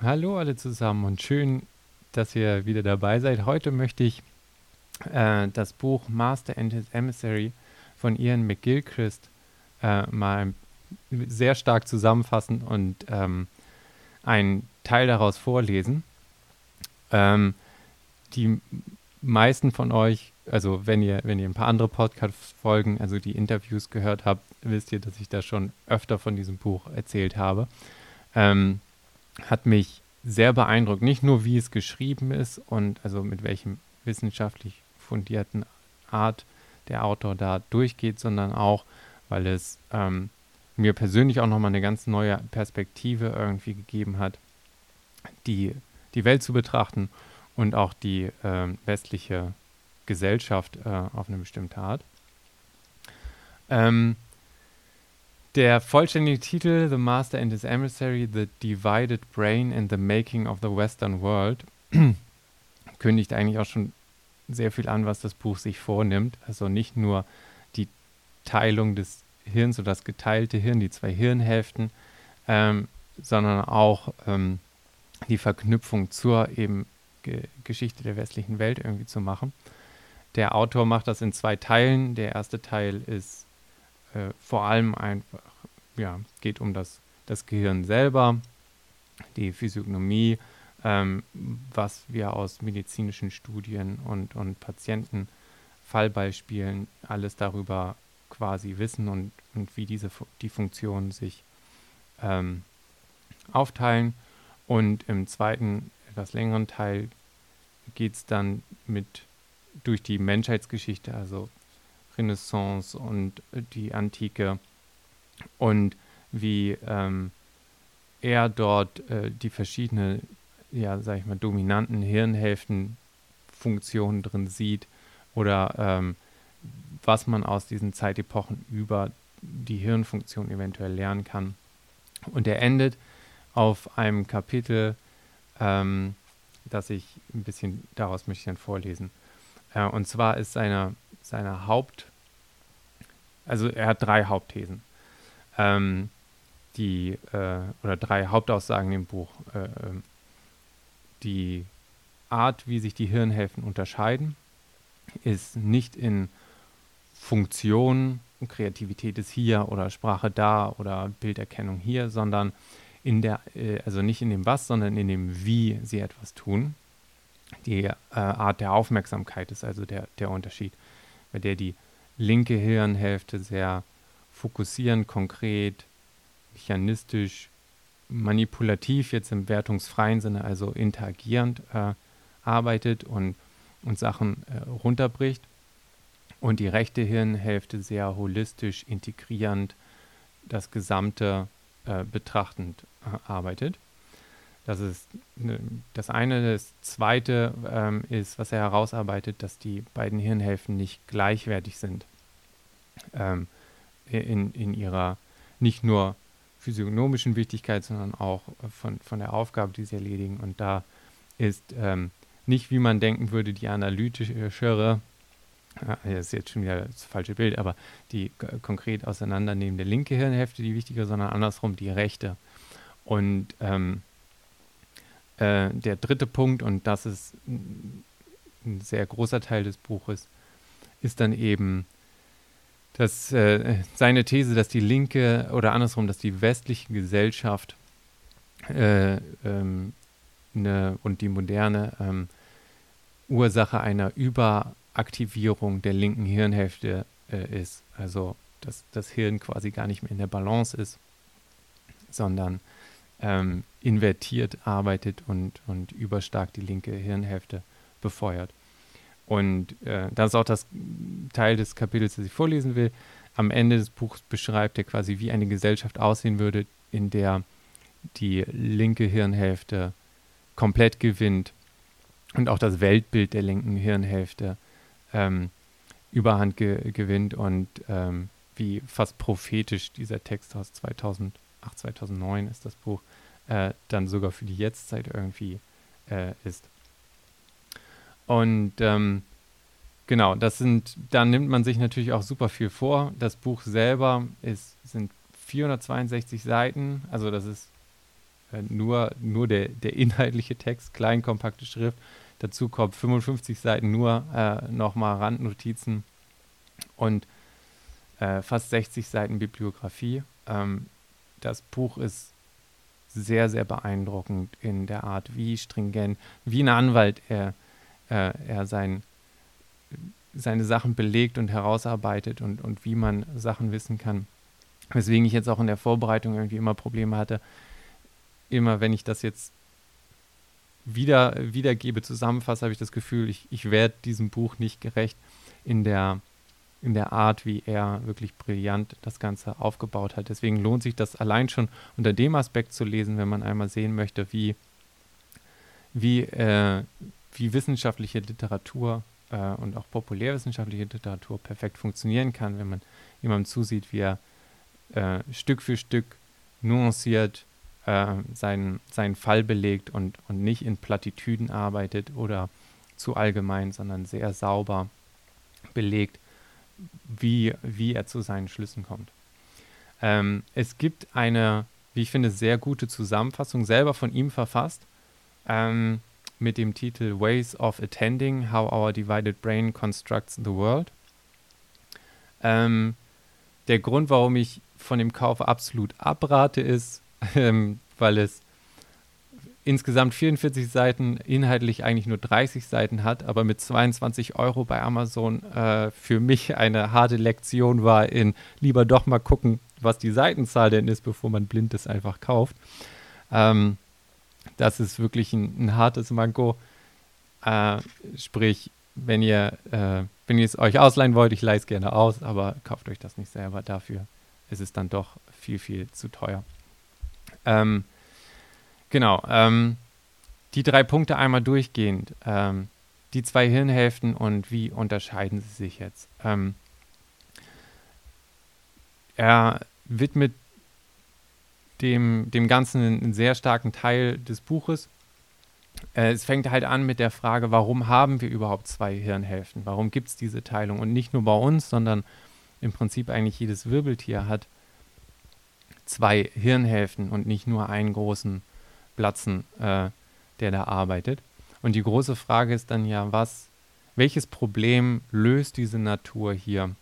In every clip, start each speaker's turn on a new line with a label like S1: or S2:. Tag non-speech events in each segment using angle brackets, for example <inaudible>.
S1: Hallo alle zusammen und schön, dass ihr wieder dabei seid. Heute möchte ich äh, das Buch Master and His Emissary von Ian McGilchrist äh, mal sehr stark zusammenfassen und ähm, einen Teil daraus vorlesen. Ähm, die meisten von euch, also wenn ihr, wenn ihr ein paar andere Podcast-Folgen, also die Interviews gehört habt, wisst ihr, dass ich da schon öfter von diesem Buch erzählt habe. Ähm, hat mich sehr beeindruckt. Nicht nur, wie es geschrieben ist und also mit welchem wissenschaftlich fundierten Art der Autor da durchgeht, sondern auch, weil es ähm, mir persönlich auch nochmal eine ganz neue Perspektive irgendwie gegeben hat, die, die Welt zu betrachten und auch die äh, westliche Gesellschaft äh, auf eine bestimmte Art. Ähm, der vollständige Titel The Master and His Emissary, The Divided Brain and the Making of the Western World <clears throat> kündigt eigentlich auch schon sehr viel an, was das Buch sich vornimmt. Also nicht nur die Teilung des Hirns oder das geteilte Hirn, die zwei Hirnhälften, ähm, sondern auch ähm, die Verknüpfung zur eben Ge Geschichte der westlichen Welt irgendwie zu machen. Der Autor macht das in zwei Teilen. Der erste Teil ist äh, vor allem einfach, ja, geht um das, das Gehirn selber, die Physiognomie, ähm, was wir aus medizinischen Studien und, und Patientenfallbeispielen alles darüber quasi wissen und, und wie diese die Funktionen sich ähm, aufteilen. Und im zweiten, etwas längeren Teil geht es dann mit durch die Menschheitsgeschichte, also Renaissance und die Antike und wie ähm, er dort äh, die verschiedenen, ja, sag ich mal, dominanten Hirnhälftenfunktionen drin sieht oder ähm, was man aus diesen Zeitepochen über die Hirnfunktion eventuell lernen kann. Und er endet auf einem Kapitel, ähm, das ich ein bisschen daraus möchte ich dann vorlesen. Äh, und zwar ist seine, seine Haupt, also er hat drei Hauptthesen, ähm, die, äh, oder drei Hauptaussagen im Buch. Äh, ähm, die Art, wie sich die Hirnhälften unterscheiden, ist nicht in Funktion, Kreativität ist hier oder Sprache da oder Bilderkennung hier, sondern in der, äh, also nicht in dem Was, sondern in dem Wie sie etwas tun. Die äh, Art der Aufmerksamkeit ist also der, der Unterschied, bei der die linke Hirnhälfte sehr fokussierend, konkret, mechanistisch, manipulativ jetzt im wertungsfreien Sinne, also interagierend äh, arbeitet und, und Sachen äh, runterbricht. Und die rechte Hirnhälfte sehr holistisch, integrierend, das Gesamte äh, betrachtend äh, arbeitet. Das ist ne, das eine. Das zweite ähm, ist, was er herausarbeitet, dass die beiden Hirnhälften nicht gleichwertig sind ähm, in, in ihrer nicht nur physiognomischen Wichtigkeit, sondern auch von, von der Aufgabe, die sie erledigen. Und da ist ähm, nicht, wie man denken würde, die analytischere das ist jetzt schon wieder das falsche Bild, aber die konkret auseinandernehmende linke Hirnhälfte die wichtige, sondern andersrum die rechte. Und ähm, äh, der dritte Punkt, und das ist ein sehr großer Teil des Buches, ist dann eben dass, äh, seine These, dass die linke oder andersrum, dass die westliche Gesellschaft äh, ähm, ne, und die moderne ähm, Ursache einer über Aktivierung der linken Hirnhälfte äh, ist. Also dass das Hirn quasi gar nicht mehr in der Balance ist, sondern ähm, invertiert arbeitet und, und überstark die linke Hirnhälfte befeuert. Und äh, das ist auch das Teil des Kapitels, das ich vorlesen will. Am Ende des Buchs beschreibt er quasi, wie eine Gesellschaft aussehen würde, in der die linke Hirnhälfte komplett gewinnt und auch das Weltbild der linken Hirnhälfte ähm, Überhand ge gewinnt und ähm, wie fast prophetisch dieser Text aus 2008, 2009 ist das Buch, äh, dann sogar für die Jetztzeit irgendwie äh, ist. Und ähm, genau, das sind, da nimmt man sich natürlich auch super viel vor. Das Buch selber ist, sind 462 Seiten, also das ist äh, nur, nur der, der inhaltliche Text, klein, kompakte Schrift. Dazu kommt 55 Seiten nur äh, nochmal Randnotizen und äh, fast 60 Seiten Bibliografie. Ähm, das Buch ist sehr, sehr beeindruckend in der Art, wie stringent, wie ein Anwalt er, äh, er sein, seine Sachen belegt und herausarbeitet und, und wie man Sachen wissen kann. Weswegen ich jetzt auch in der Vorbereitung irgendwie immer Probleme hatte. Immer wenn ich das jetzt wieder, wiedergebe, zusammenfasse, habe ich das Gefühl, ich, ich werde diesem Buch nicht gerecht in der, in der Art, wie er wirklich brillant das Ganze aufgebaut hat. Deswegen lohnt sich das allein schon unter dem Aspekt zu lesen, wenn man einmal sehen möchte, wie, wie, äh, wie wissenschaftliche Literatur äh, und auch populärwissenschaftliche Literatur perfekt funktionieren kann, wenn man jemandem zusieht, wie er äh, Stück für Stück nuanciert äh, seinen, seinen Fall belegt und, und nicht in Plattitüden arbeitet oder zu allgemein, sondern sehr sauber belegt, wie, wie er zu seinen Schlüssen kommt. Ähm, es gibt eine, wie ich finde, sehr gute Zusammenfassung, selber von ihm verfasst, ähm, mit dem Titel Ways of Attending, How Our Divided Brain Constructs the World. Ähm, der Grund, warum ich von dem Kauf absolut abrate, ist, <laughs> ähm, weil es insgesamt 44 Seiten, inhaltlich eigentlich nur 30 Seiten hat, aber mit 22 Euro bei Amazon äh, für mich eine harte Lektion war in lieber doch mal gucken, was die Seitenzahl denn ist, bevor man blind das einfach kauft. Ähm, das ist wirklich ein, ein hartes Manko. Äh, sprich, wenn ihr, äh, wenn ihr es euch ausleihen wollt, ich leihe es gerne aus, aber kauft euch das nicht selber. Dafür ist es dann doch viel, viel zu teuer. Ähm, genau. Ähm, die drei Punkte einmal durchgehend. Ähm, die zwei Hirnhälften und wie unterscheiden sie sich jetzt? Ähm, er widmet dem, dem Ganzen einen sehr starken Teil des Buches. Äh, es fängt halt an mit der Frage, warum haben wir überhaupt zwei Hirnhälften? Warum gibt es diese Teilung? Und nicht nur bei uns, sondern im Prinzip eigentlich jedes Wirbeltier hat zwei Hirnhälften und nicht nur einen großen Platzen, äh, der da arbeitet. Und die große Frage ist dann ja, was, welches Problem löst diese Natur hier?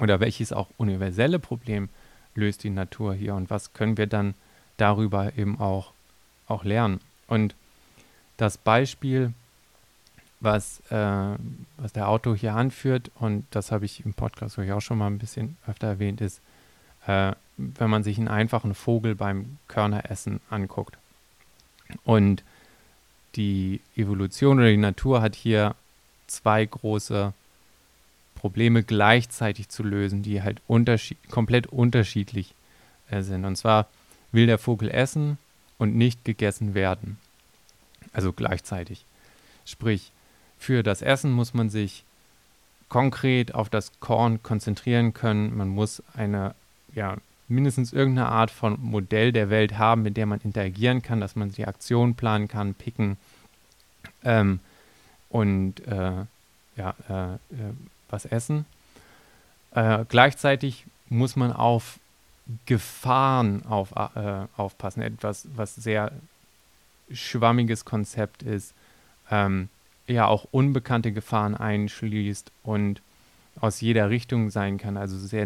S1: Oder welches auch universelle Problem löst die Natur hier? Und was können wir dann darüber eben auch, auch lernen? Und das Beispiel, was, äh, was der Autor hier anführt, und das habe ich im Podcast auch schon mal ein bisschen öfter erwähnt, ist, äh, wenn man sich einen einfachen Vogel beim Körneressen anguckt. Und die Evolution oder die Natur hat hier zwei große Probleme gleichzeitig zu lösen, die halt unterschied komplett unterschiedlich äh, sind. Und zwar will der Vogel essen und nicht gegessen werden. Also gleichzeitig. Sprich, für das Essen muss man sich konkret auf das Korn konzentrieren können. Man muss eine ja, mindestens irgendeine Art von Modell der Welt haben, mit der man interagieren kann, dass man die Aktion planen kann, picken ähm, und äh, ja, äh, äh, was essen. Äh, gleichzeitig muss man auf Gefahren auf, äh, aufpassen, etwas, was sehr schwammiges Konzept ist, ähm, ja auch unbekannte Gefahren einschließt und aus jeder Richtung sein kann, also sehr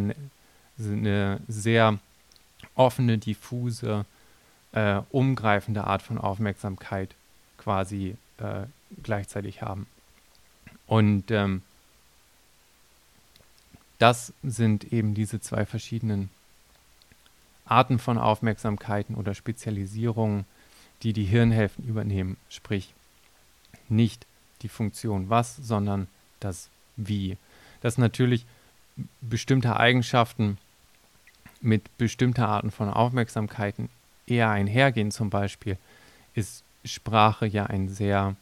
S1: eine sehr offene, diffuse, äh, umgreifende Art von Aufmerksamkeit quasi äh, gleichzeitig haben. Und ähm, das sind eben diese zwei verschiedenen Arten von Aufmerksamkeiten oder Spezialisierungen, die die Hirnhälften übernehmen. Sprich, nicht die Funktion was, sondern das wie. Das natürlich bestimmte Eigenschaften mit bestimmten Arten von Aufmerksamkeiten eher einhergehen. Zum Beispiel ist Sprache ja ein sehr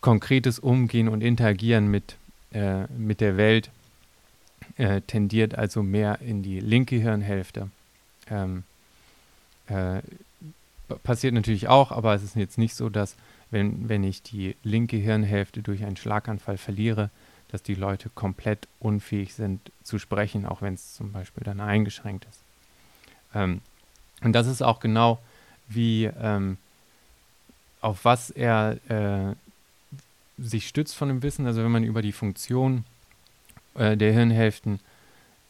S1: konkretes Umgehen und Interagieren mit, äh, mit der Welt, äh, tendiert also mehr in die linke Hirnhälfte. Ähm, äh, passiert natürlich auch, aber es ist jetzt nicht so, dass wenn, wenn ich die linke Hirnhälfte durch einen Schlaganfall verliere, dass die Leute komplett unfähig sind zu sprechen, auch wenn es zum Beispiel dann eingeschränkt ist. Ähm, und das ist auch genau wie, ähm, auf was er äh, sich stützt von dem Wissen. Also wenn man über die Funktion äh, der Hirnhälften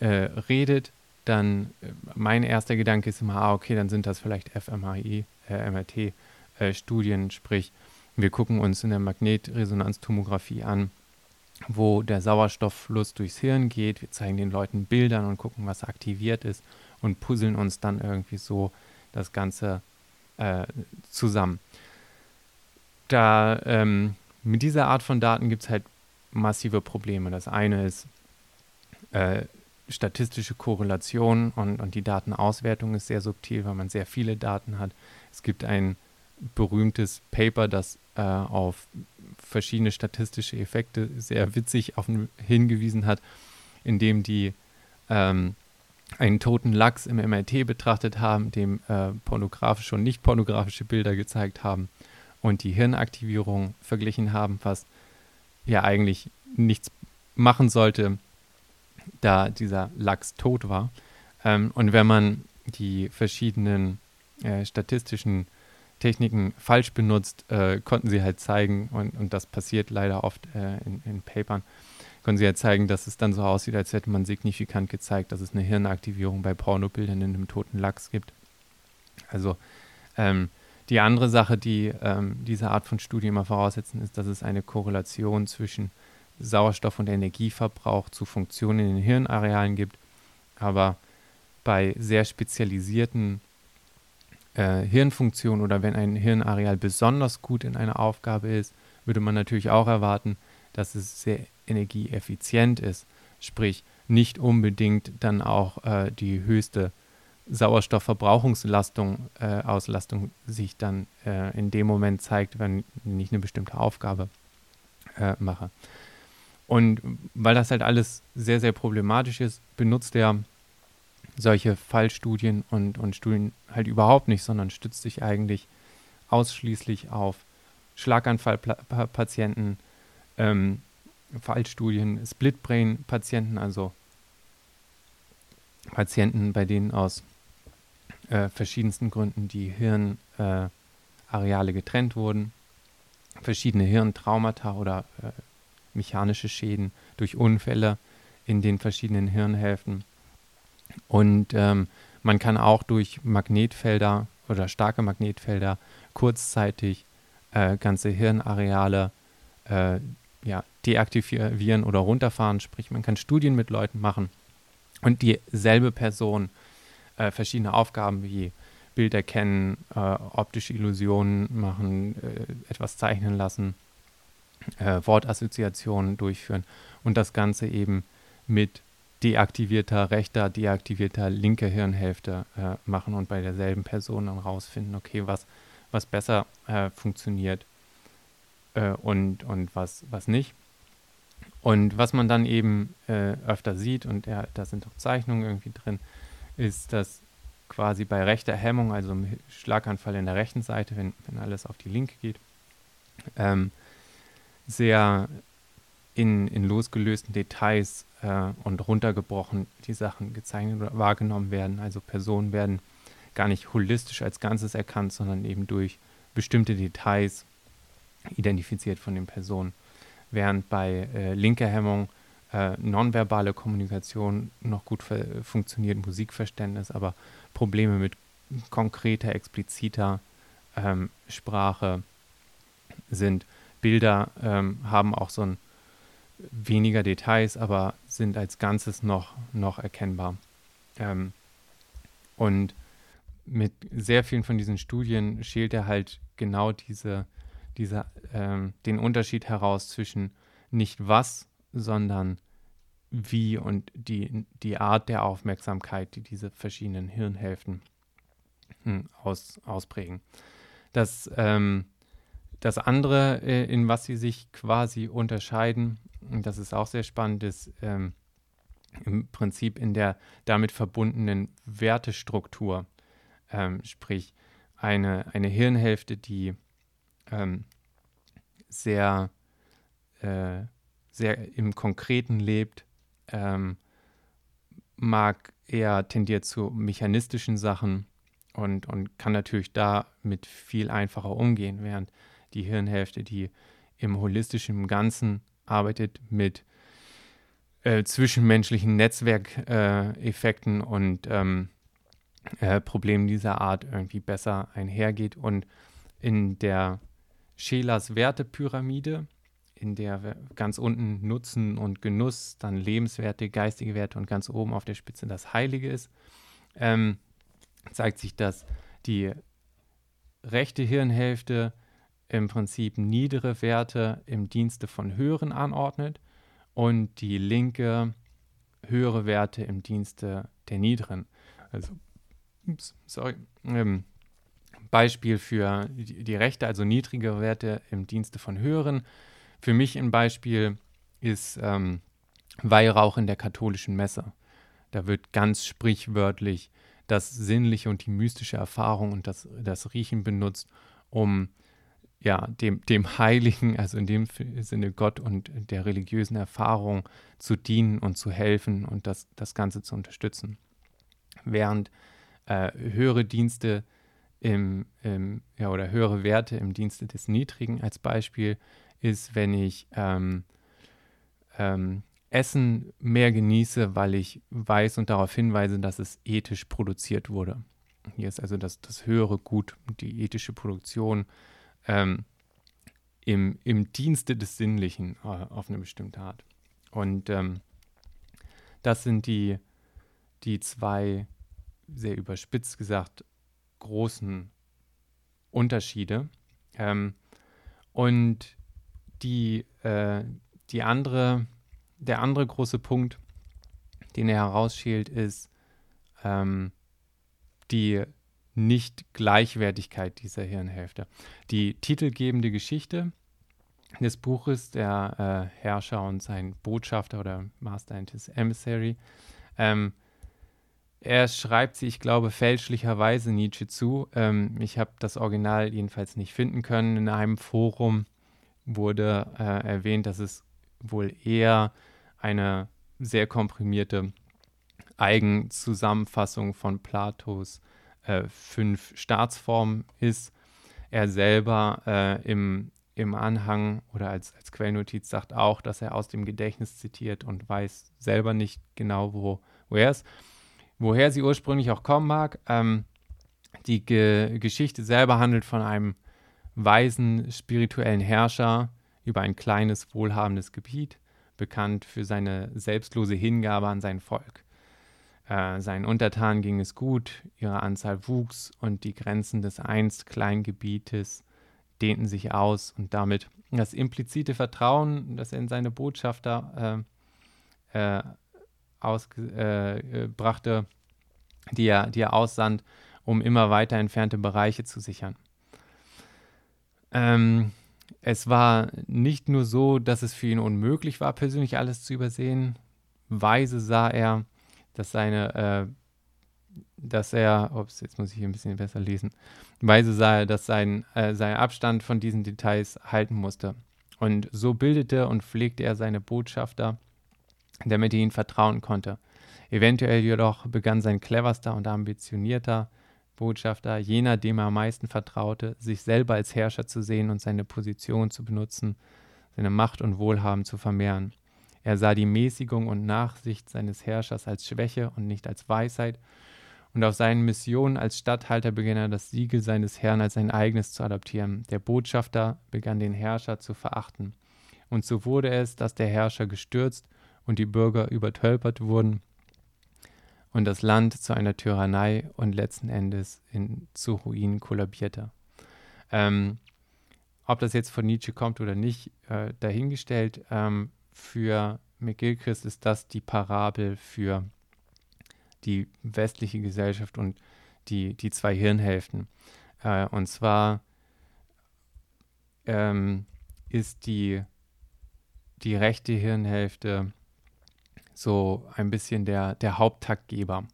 S1: äh, redet, dann äh, mein erster Gedanke ist immer, ah, okay, dann sind das vielleicht fMRI, äh, MRT-Studien, sprich, wir gucken uns in der Magnetresonanztomographie an, wo der Sauerstofffluss durchs Hirn geht. Wir zeigen den Leuten Bildern und gucken, was aktiviert ist und puzzeln uns dann irgendwie so das Ganze äh, zusammen. Da ähm, mit dieser Art von Daten gibt es halt massive Probleme. Das eine ist äh, statistische Korrelation und, und die Datenauswertung ist sehr subtil, weil man sehr viele Daten hat. Es gibt ein berühmtes Paper, das äh, auf verschiedene statistische Effekte sehr witzig auf, hingewiesen hat, indem die ähm, einen toten Lachs im MRT betrachtet haben, dem äh, pornografische und nicht pornografische Bilder gezeigt haben und die Hirnaktivierung verglichen haben, was ja eigentlich nichts machen sollte, da dieser Lachs tot war. Ähm, und wenn man die verschiedenen äh, statistischen Techniken falsch benutzt, äh, konnten sie halt zeigen, und, und das passiert leider oft äh, in, in Papern, konnten sie halt zeigen, dass es dann so aussieht, als hätte man signifikant gezeigt, dass es eine Hirnaktivierung bei Pornobildern in einem toten Lachs gibt. Also ähm, die andere Sache, die ähm, diese Art von Studie immer voraussetzen, ist, dass es eine Korrelation zwischen Sauerstoff- und Energieverbrauch zu Funktionen in den Hirnarealen gibt. Aber bei sehr spezialisierten äh, Hirnfunktionen oder wenn ein Hirnareal besonders gut in einer Aufgabe ist, würde man natürlich auch erwarten, dass es sehr energieeffizient ist. Sprich, nicht unbedingt dann auch äh, die höchste Sauerstoffverbrauchungslastung, äh, Auslastung sich dann äh, in dem Moment zeigt, wenn ich eine bestimmte Aufgabe äh, mache. Und weil das halt alles sehr, sehr problematisch ist, benutzt er solche Fallstudien und, und Studien halt überhaupt nicht, sondern stützt sich eigentlich ausschließlich auf Schlaganfallpatienten, ähm, Fallstudien, Splitbrain-Patienten, also Patienten, bei denen aus äh, verschiedensten Gründen die Hirnareale äh, getrennt wurden, verschiedene Hirntraumata oder äh, mechanische Schäden durch Unfälle in den verschiedenen Hirnhälften. Und ähm, man kann auch durch Magnetfelder oder starke Magnetfelder kurzzeitig äh, ganze Hirnareale äh, ja, deaktivieren oder runterfahren. Sprich, man kann Studien mit Leuten machen und dieselbe Person äh, verschiedene Aufgaben wie Bild erkennen, äh, optische Illusionen machen, äh, etwas zeichnen lassen, äh, Wortassoziationen durchführen und das Ganze eben mit deaktivierter rechter, deaktivierter linker Hirnhälfte äh, machen und bei derselben Person dann rausfinden, okay, was, was besser äh, funktioniert und, und was, was nicht. Und was man dann eben öfter sieht, und ja, da sind auch Zeichnungen irgendwie drin, ist, dass quasi bei rechter Hemmung, also im Schlaganfall in der rechten Seite, wenn, wenn alles auf die linke geht, ähm, sehr in, in losgelösten Details äh, und runtergebrochen die Sachen gezeichnet oder wahrgenommen werden. Also Personen werden gar nicht holistisch als Ganzes erkannt, sondern eben durch bestimmte Details identifiziert von den Personen. Während bei äh, linker Hemmung äh, nonverbale Kommunikation noch gut funktioniert, Musikverständnis, aber Probleme mit konkreter, expliziter ähm, Sprache sind. Bilder ähm, haben auch so ein weniger Details, aber sind als Ganzes noch, noch erkennbar. Ähm, und mit sehr vielen von diesen Studien schält er halt genau diese, diese, ähm, den Unterschied heraus zwischen nicht was, sondern wie und die, die Art der Aufmerksamkeit, die diese verschiedenen Hirnhälften hm, aus, ausprägen. Das, ähm, das andere, äh, in was sie sich quasi unterscheiden, das ist auch sehr spannend, ist ähm, im Prinzip in der damit verbundenen Wertestruktur. Ähm, sprich, eine, eine Hirnhälfte, die ähm, sehr, äh, sehr im Konkreten lebt, ähm, mag eher tendiert zu mechanistischen Sachen und, und kann natürlich damit viel einfacher umgehen, während die Hirnhälfte, die im holistischen Ganzen arbeitet, mit äh, zwischenmenschlichen Netzwerkeffekten äh, und ähm, äh, Problemen dieser Art irgendwie besser einhergeht. Und in der Schelers Wertepyramide, in der ganz unten Nutzen und Genuss, dann Lebenswerte, geistige Werte und ganz oben auf der Spitze das Heilige ist, ähm, zeigt sich, dass die rechte Hirnhälfte im Prinzip niedere Werte im Dienste von höheren anordnet und die linke höhere Werte im Dienste der niederen. Also, ups, sorry. Ähm, Beispiel für die, die rechte, also niedrigere Werte im Dienste von höheren. Für mich ein Beispiel ist ähm, Weihrauch in der katholischen Messe. Da wird ganz sprichwörtlich das sinnliche und die mystische Erfahrung und das, das Riechen benutzt, um ja, dem, dem Heiligen, also in dem Sinne Gott und der religiösen Erfahrung zu dienen und zu helfen und das, das Ganze zu unterstützen. Während äh, höhere Dienste im, im, ja, oder höhere Werte im Dienste des Niedrigen als Beispiel ist, wenn ich ähm, ähm, Essen mehr genieße, weil ich weiß und darauf hinweise, dass es ethisch produziert wurde. Hier ist also das, das höhere Gut, die ethische Produktion ähm, im, im Dienste des Sinnlichen äh, auf eine bestimmte Art. Und ähm, das sind die, die zwei, sehr überspitzt gesagt, großen Unterschiede. Ähm, und die, äh, die andere, der andere große Punkt, den er herausschält, ist ähm, die nicht-Gleichwertigkeit dieser Hirnhälfte. Die titelgebende Geschichte des Buches, der äh, Herrscher und sein Botschafter oder Master and his Emissary, ähm, er schreibt sie, ich glaube, fälschlicherweise Nietzsche zu. Ähm, ich habe das Original jedenfalls nicht finden können. In einem Forum wurde äh, erwähnt, dass es wohl eher eine sehr komprimierte Eigenzusammenfassung von Platos äh, fünf Staatsformen ist. Er selber äh, im, im Anhang oder als, als Quellnotiz sagt auch, dass er aus dem Gedächtnis zitiert und weiß selber nicht genau, wo, wo er ist. Woher sie ursprünglich auch kommen mag. Ähm, die Ge Geschichte selber handelt von einem weisen spirituellen Herrscher über ein kleines, wohlhabendes Gebiet, bekannt für seine selbstlose Hingabe an sein Volk. Äh, seinen Untertanen ging es gut, ihre Anzahl wuchs und die Grenzen des einst kleinen Gebietes dehnten sich aus und damit das implizite Vertrauen, das er in seine Botschafter äh, äh, ausbrachte, äh, die, er, die er aussandt, um immer weiter entfernte Bereiche zu sichern. Ähm, es war nicht nur so, dass es für ihn unmöglich war, persönlich alles zu übersehen. Weise sah er, dass seine, äh, dass er, ups, jetzt muss ich hier ein bisschen besser lesen, weise sah er, dass sein, äh, sein Abstand von diesen Details halten musste. Und so bildete und pflegte er seine Botschafter, damit er ihnen vertrauen konnte. Eventuell jedoch begann sein cleverster und ambitionierter Botschafter, jener, dem er am meisten vertraute, sich selber als Herrscher zu sehen und seine Position zu benutzen, seine Macht und Wohlhaben zu vermehren. Er sah die Mäßigung und Nachsicht seines Herrschers als Schwäche und nicht als Weisheit, und auf seinen Missionen als Statthalter begann er das Siegel seines Herrn als sein eigenes zu adoptieren. Der Botschafter begann den Herrscher zu verachten. Und so wurde es, dass der Herrscher gestürzt und die Bürger übertölpert wurden und das Land zu einer Tyrannei und letzten Endes in, zu Ruinen kollabierte. Ähm, ob das jetzt von Nietzsche kommt oder nicht, äh, dahingestellt. Ähm, für McGilchrist ist das die Parabel für die westliche Gesellschaft und die, die zwei Hirnhälften. Äh, und zwar ähm, ist die, die rechte Hirnhälfte so ein bisschen der, der Haupttaktgeber.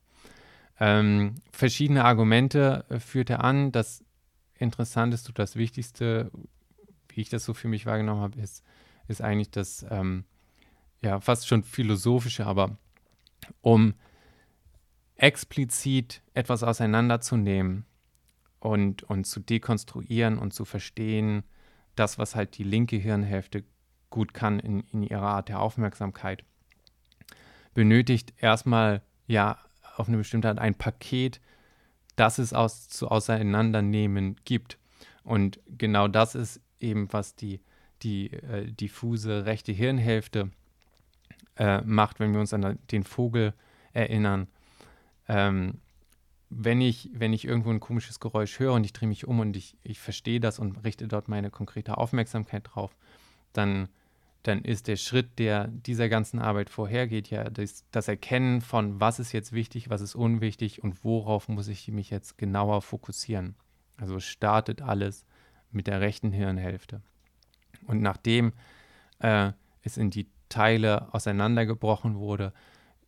S1: Ähm, verschiedene Argumente äh, führt er an. Das Interessanteste das Wichtigste, wie ich das so für mich wahrgenommen habe, ist, ist eigentlich das ähm, ja, fast schon philosophische, aber um explizit etwas auseinanderzunehmen und, und zu dekonstruieren und zu verstehen, das, was halt die linke Hirnhälfte gut kann in, in ihrer Art der Aufmerksamkeit, benötigt erstmal ja auf eine bestimmte Art ein Paket, das es aus, zu auseinandernehmen gibt. Und genau das ist eben, was die, die äh, diffuse rechte Hirnhälfte äh, macht, wenn wir uns an den Vogel erinnern. Ähm, wenn ich, wenn ich irgendwo ein komisches Geräusch höre und ich drehe mich um und ich, ich verstehe das und richte dort meine konkrete Aufmerksamkeit drauf, dann, dann ist der Schritt, der dieser ganzen Arbeit vorhergeht, ja das, das Erkennen von, was ist jetzt wichtig, was ist unwichtig und worauf muss ich mich jetzt genauer fokussieren. Also startet alles mit der rechten Hirnhälfte. Und nachdem äh, es in die Teile auseinandergebrochen wurde,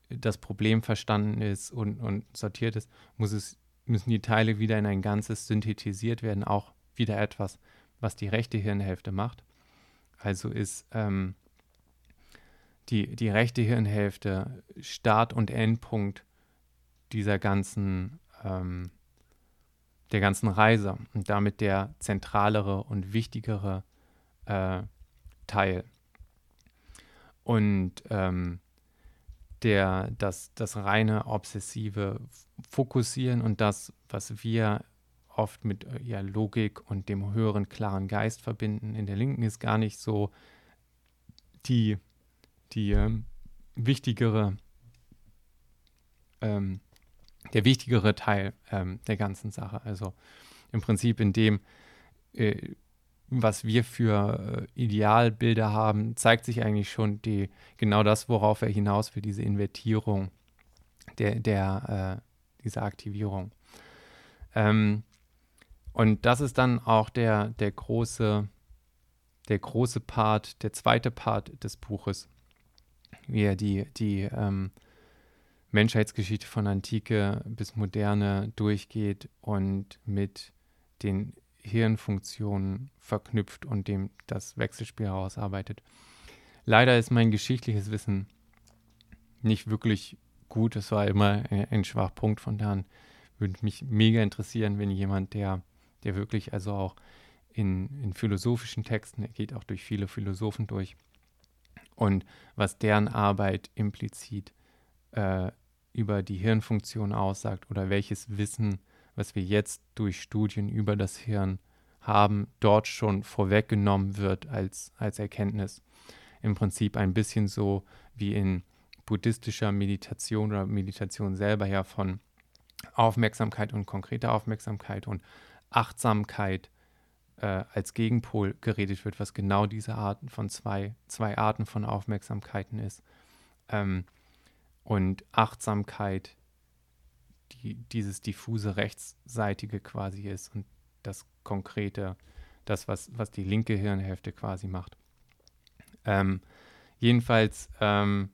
S1: das Problem verstanden ist und, und sortiert ist, es, müssen die Teile wieder in ein Ganzes synthetisiert werden, auch wieder etwas, was die rechte Hirnhälfte macht. Also ist ähm, die, die rechte Hirnhälfte Start- und Endpunkt dieser ganzen, ähm, der ganzen Reise und damit der zentralere und wichtigere äh, Teil. Und ähm, der, das, das reine obsessive Fokussieren und das, was wir oft mit äh, ja, Logik und dem höheren, klaren Geist verbinden. In der Linken ist gar nicht so die, die ähm, wichtigere, ähm, der wichtigere Teil ähm, der ganzen Sache. Also im Prinzip in dem, äh, was wir für äh, Idealbilder haben, zeigt sich eigentlich schon die, genau das, worauf er hinaus will, diese Invertierung der, der äh, dieser Aktivierung. Ähm, und das ist dann auch der, der große, der große Part, der zweite Part des Buches, wie er die, die ähm, Menschheitsgeschichte von Antike bis Moderne durchgeht und mit den Hirnfunktionen verknüpft und dem das Wechselspiel herausarbeitet. Leider ist mein geschichtliches Wissen nicht wirklich gut. Es war immer ein Schwachpunkt. Von daher würde mich mega interessieren, wenn jemand, der, der wirklich also auch in, in philosophischen Texten, er geht auch durch viele Philosophen durch, und was deren Arbeit implizit äh, über die Hirnfunktion aussagt oder welches Wissen was wir jetzt durch Studien über das Hirn haben, dort schon vorweggenommen wird als, als Erkenntnis. Im Prinzip ein bisschen so wie in buddhistischer Meditation oder Meditation selber ja von Aufmerksamkeit und konkreter Aufmerksamkeit und Achtsamkeit äh, als Gegenpol geredet wird, was genau diese Arten von zwei, zwei Arten von Aufmerksamkeiten ist. Ähm, und Achtsamkeit die, dieses diffuse rechtsseitige quasi ist und das konkrete, das, was, was die linke Hirnhälfte quasi macht. Ähm, jedenfalls, ähm,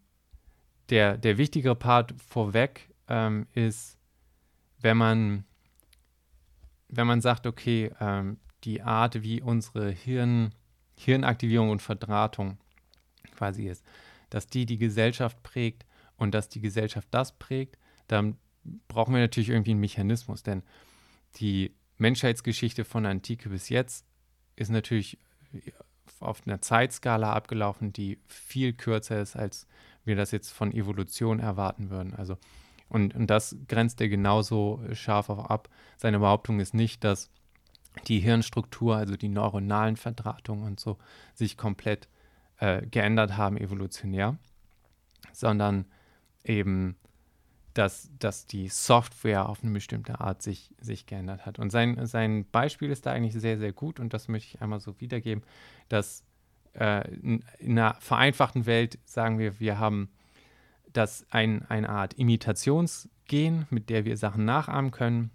S1: der, der wichtigere Part vorweg ähm, ist, wenn man, wenn man sagt, okay, ähm, die Art, wie unsere Hirn, Hirnaktivierung und Verdrahtung quasi ist, dass die die Gesellschaft prägt und dass die Gesellschaft das prägt, dann brauchen wir natürlich irgendwie einen Mechanismus, denn die Menschheitsgeschichte von Antike bis jetzt ist natürlich auf einer Zeitskala abgelaufen, die viel kürzer ist, als wir das jetzt von Evolution erwarten würden. Also, und, und das grenzt er genauso scharf auch ab. Seine Behauptung ist nicht, dass die Hirnstruktur, also die neuronalen Verdrahtungen und so, sich komplett äh, geändert haben evolutionär, sondern eben dass, dass die Software auf eine bestimmte Art sich, sich geändert hat. Und sein, sein Beispiel ist da eigentlich sehr, sehr gut und das möchte ich einmal so wiedergeben, dass äh, in, in einer vereinfachten Welt sagen wir, wir haben das ein, eine Art Imitationsgen, mit der wir Sachen nachahmen können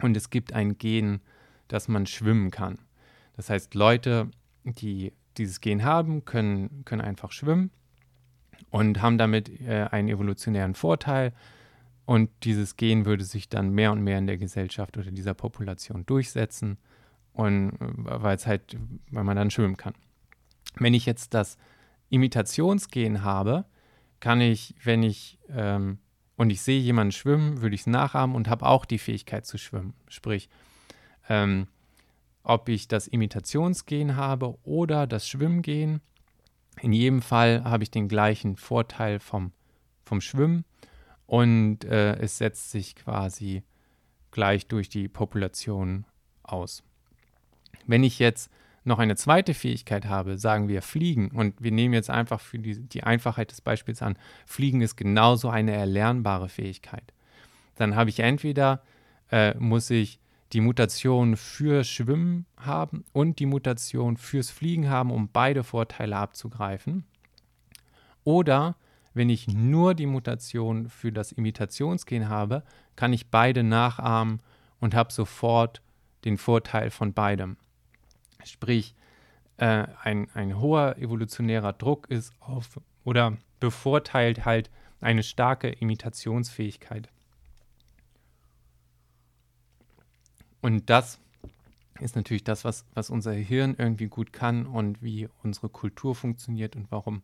S1: und es gibt ein Gen, dass man schwimmen kann. Das heißt, Leute, die dieses Gen haben, können, können einfach schwimmen und haben damit äh, einen evolutionären Vorteil und dieses Gen würde sich dann mehr und mehr in der Gesellschaft oder dieser Population durchsetzen. Und äh, weil es halt, weil man dann schwimmen kann. Wenn ich jetzt das Imitationsgen habe, kann ich, wenn ich, ähm, und ich sehe jemanden schwimmen, würde ich es nachahmen und habe auch die Fähigkeit zu schwimmen. Sprich, ähm, ob ich das Imitationsgehen habe oder das Schwimmgehen, in jedem Fall habe ich den gleichen Vorteil vom, vom Schwimmen und äh, es setzt sich quasi gleich durch die Population aus. Wenn ich jetzt noch eine zweite Fähigkeit habe, sagen wir Fliegen, und wir nehmen jetzt einfach für die, die Einfachheit des Beispiels an, Fliegen ist genauso eine erlernbare Fähigkeit. Dann habe ich entweder, äh, muss ich die Mutation für Schwimmen haben und die Mutation fürs Fliegen haben, um beide Vorteile abzugreifen. Oder wenn ich nur die Mutation für das Imitationsgen habe, kann ich beide nachahmen und habe sofort den Vorteil von beidem. Sprich, äh, ein, ein hoher evolutionärer Druck ist auf oder bevorteilt halt eine starke Imitationsfähigkeit. Und das ist natürlich das, was, was unser Hirn irgendwie gut kann und wie unsere Kultur funktioniert und warum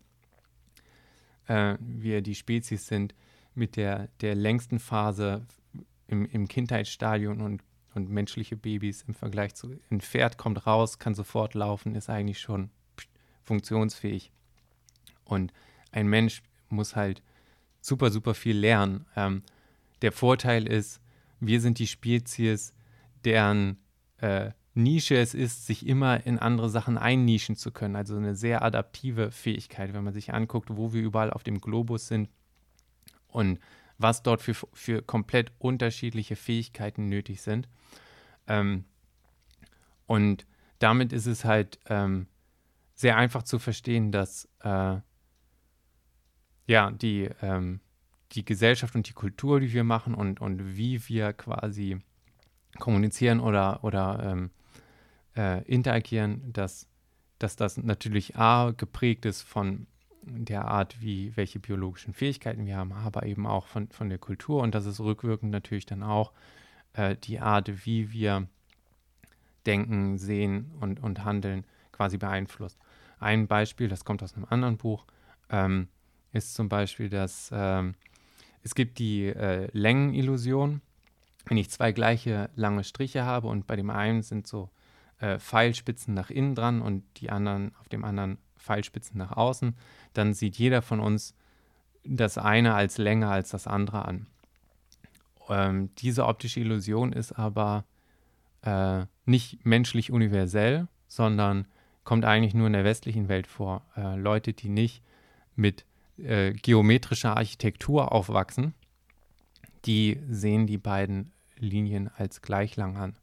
S1: äh, wir die Spezies sind mit der, der längsten Phase im, im Kindheitsstadium und und menschliche Babys im Vergleich zu ein Pferd kommt raus, kann sofort laufen, ist eigentlich schon funktionsfähig. Und ein Mensch muss halt super, super viel lernen. Ähm, der Vorteil ist, wir sind die Spezies, deren äh, Nische es ist, sich immer in andere Sachen einnischen zu können. Also eine sehr adaptive Fähigkeit, wenn man sich anguckt, wo wir überall auf dem Globus sind und was dort für, für komplett unterschiedliche Fähigkeiten nötig sind. Ähm, und damit ist es halt ähm, sehr einfach zu verstehen, dass äh, ja die, ähm, die Gesellschaft und die Kultur, die wir machen und, und wie wir quasi kommunizieren oder, oder ähm, äh, interagieren, dass, dass das natürlich A geprägt ist von der Art, wie welche biologischen Fähigkeiten wir haben, aber eben auch von, von der Kultur und das ist rückwirkend natürlich dann auch äh, die Art, wie wir denken, sehen und, und handeln, quasi beeinflusst. Ein Beispiel, das kommt aus einem anderen Buch, ähm, ist zum Beispiel, dass ähm, es gibt die äh, Längenillusion. Wenn ich zwei gleiche lange Striche habe und bei dem einen sind so äh, Pfeilspitzen nach innen dran und die anderen auf dem anderen Pfeilspitzen nach außen, dann sieht jeder von uns das eine als länger als das andere an. Ähm, diese optische Illusion ist aber äh, nicht menschlich universell, sondern kommt eigentlich nur in der westlichen Welt vor. Äh, Leute, die nicht mit äh, geometrischer Architektur aufwachsen, die sehen die beiden Linien als gleich lang an.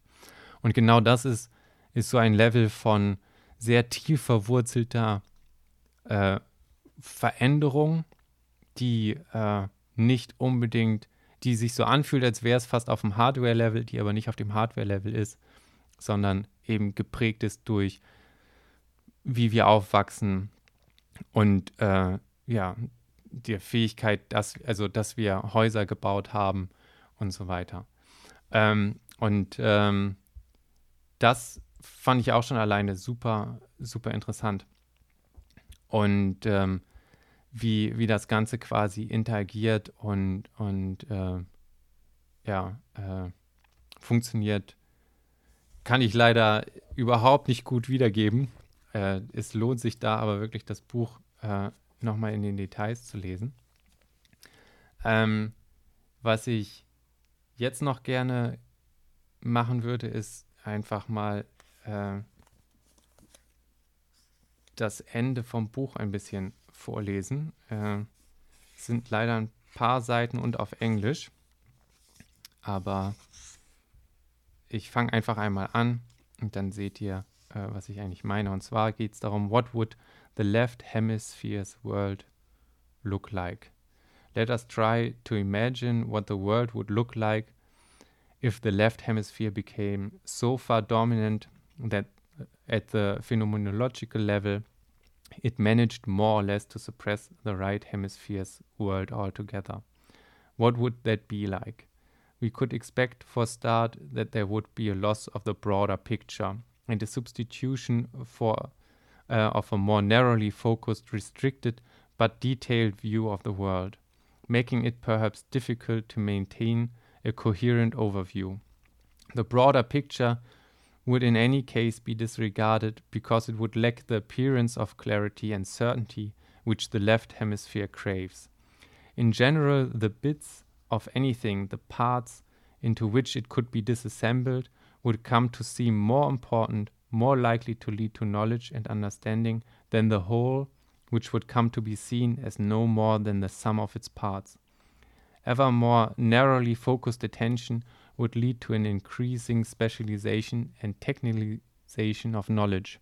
S1: Und genau das ist, ist so ein Level von sehr tief verwurzelter äh, Veränderung, die äh, nicht unbedingt die sich so anfühlt, als wäre es fast auf dem Hardware-Level, die aber nicht auf dem Hardware-Level ist, sondern eben geprägt ist durch, wie wir aufwachsen und äh, ja, die Fähigkeit, dass, also, dass wir Häuser gebaut haben und so weiter. Ähm, und ähm, das fand ich auch schon alleine super, super interessant. Und ähm, wie, wie das Ganze quasi interagiert und, und äh, ja, äh, funktioniert, kann ich leider überhaupt nicht gut wiedergeben. Äh, es lohnt sich da aber wirklich das Buch äh, nochmal in den Details zu lesen. Ähm, was ich jetzt noch gerne machen würde, ist einfach mal äh, das Ende vom Buch ein bisschen vorlesen. Äh, sind leider ein paar Seiten und auf Englisch. Aber ich fange einfach einmal an und dann seht ihr, äh, was ich eigentlich meine. Und zwar geht es darum, what would the left hemisphere's world look like? Let us try to imagine what the world would look like if the left hemisphere became so far dominant that at the phenomenological level it managed more or less to suppress the right hemisphere's world altogether. What would that be like? We could expect, for start, that there would be a loss of the broader picture and a substitution for uh, of a more narrowly focused, restricted but detailed view of the world. making it perhaps difficult to maintain a coherent overview. The broader picture would in any case be disregarded because it would lack the appearance of clarity and certainty which the left hemisphere craves. In general, the bits of anything, the parts into which it could be disassembled, would come to seem more important, more likely to lead to knowledge and understanding than the whole, which would come to be seen as no more than the sum of its parts. Ever more narrowly focused attention would lead to an increasing specialization and technicalization of knowledge.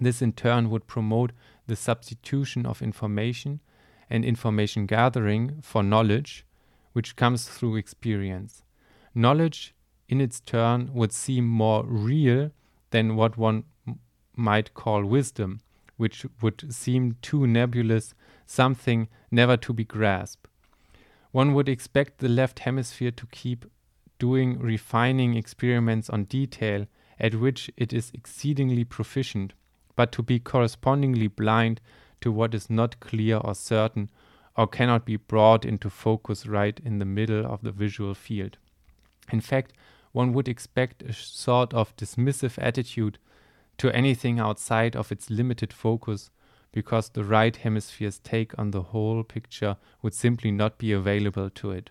S1: This in turn would promote the substitution of information and information gathering for knowledge, which comes through experience. Knowledge, in its turn, would seem more real than what one might call wisdom, which would seem too nebulous, something never to be grasped. One would expect the left hemisphere to keep doing refining experiments on detail at which it is exceedingly proficient, but to be correspondingly blind to what is not clear or certain or cannot be brought into focus right in the middle of the visual field. In fact, one would expect a sort of dismissive attitude to anything outside of its limited focus because the right hemisphere's take on the whole picture would simply not be available to it.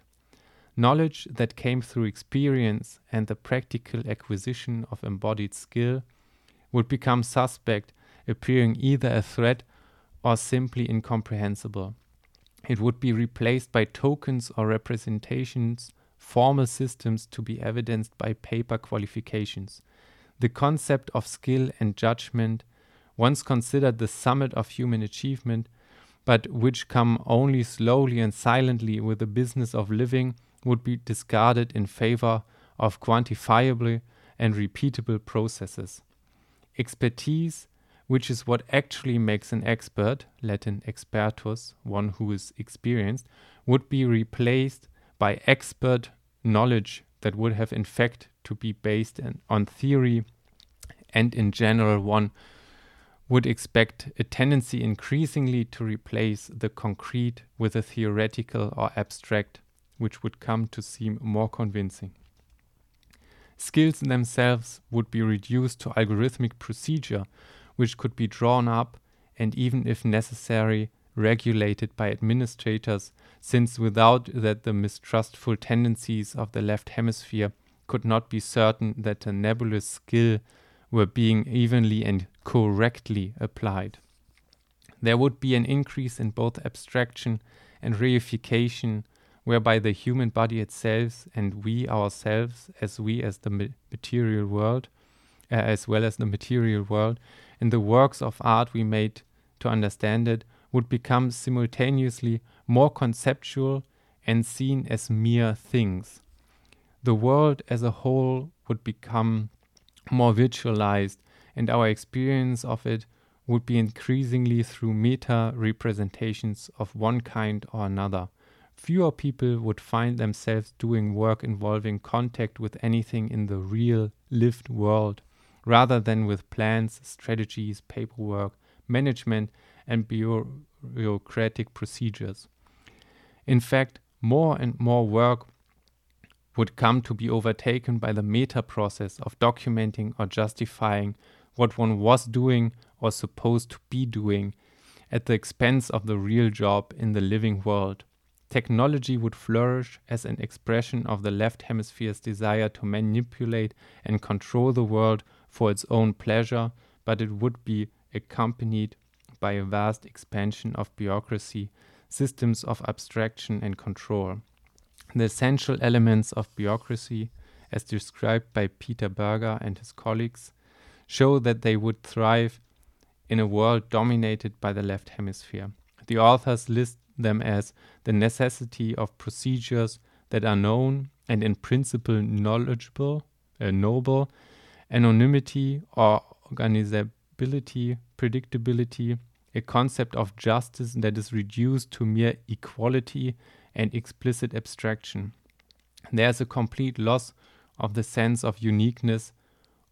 S1: Knowledge that came through experience and the practical acquisition of embodied skill would become suspect, appearing either a threat or simply incomprehensible. It would be replaced by tokens or representations, formal systems to be evidenced by paper qualifications. The concept of skill and judgment, once considered the summit of human achievement, but which come only slowly and silently with the business of living, would be discarded in favor of quantifiable and repeatable processes. Expertise, which is what actually makes an expert, Latin expertus, one who is experienced, would be replaced by expert knowledge that would have in fact to be based in, on theory and in general one would expect a tendency increasingly to replace the concrete with a theoretical or abstract which would come to seem more convincing. Skills themselves would be reduced to algorithmic procedure, which could be drawn up and, even if necessary, regulated by administrators, since without that the mistrustful tendencies of the left hemisphere could not be certain that a nebulous skill were being evenly and correctly applied. There would be an increase in both abstraction and reification whereby the human body itself and we ourselves, as we as the material world, uh, as well as the material world, in the works of art we made to understand it, would become simultaneously more conceptual and seen as mere things. The world as a whole would become more virtualized, and our experience of it would be increasingly through meta representations of one kind or another fewer people would find themselves doing work involving contact with anything in the real lived world rather than with plans, strategies, paperwork, management, and bureaucratic procedures. In fact, more and more work would come to be overtaken by the meta process of documenting or justifying what one was doing or supposed to be doing at the expense of the real job in the living world. Technology would flourish as an expression of the left hemisphere's desire to manipulate and control the world for its own pleasure, but it would be accompanied by a vast expansion of bureaucracy, systems of abstraction and control. The essential elements of bureaucracy, as described by Peter Berger and his colleagues, show that they would thrive in a world dominated by the left hemisphere. The authors list them as the necessity of procedures that are known and in principle knowledgeable, uh, noble, anonymity or organizability, predictability, a concept of justice that is reduced to mere equality and explicit abstraction. There's a complete loss of the sense of uniqueness.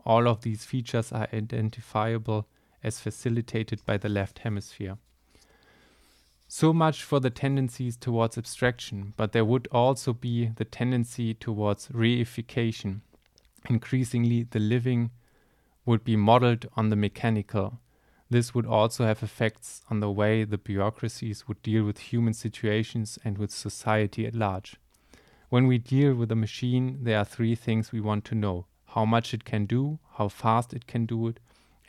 S1: All of these features are identifiable as facilitated by the left hemisphere. So much for the tendencies towards abstraction, but there would also be the tendency towards reification. Increasingly, the living would be modeled on the mechanical. This would also have effects on the way the bureaucracies would deal with human situations and with society at large. When we deal with a machine, there are three things we want to know how much it can do, how fast it can do it,